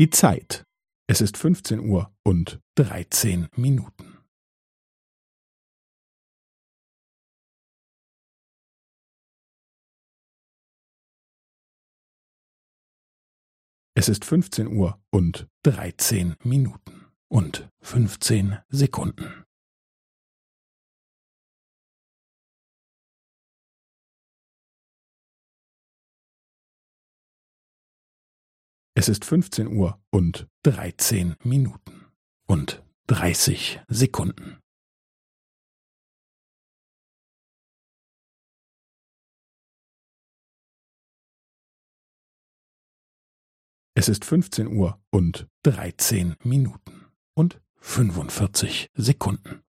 Die Zeit. Es ist 15 Uhr und 13 Minuten. Es ist 15 Uhr und 13 Minuten und 15 Sekunden. Es ist 15 Uhr und 13 Minuten und 30 Sekunden. Es ist 15 Uhr und 13 Minuten und 45 Sekunden.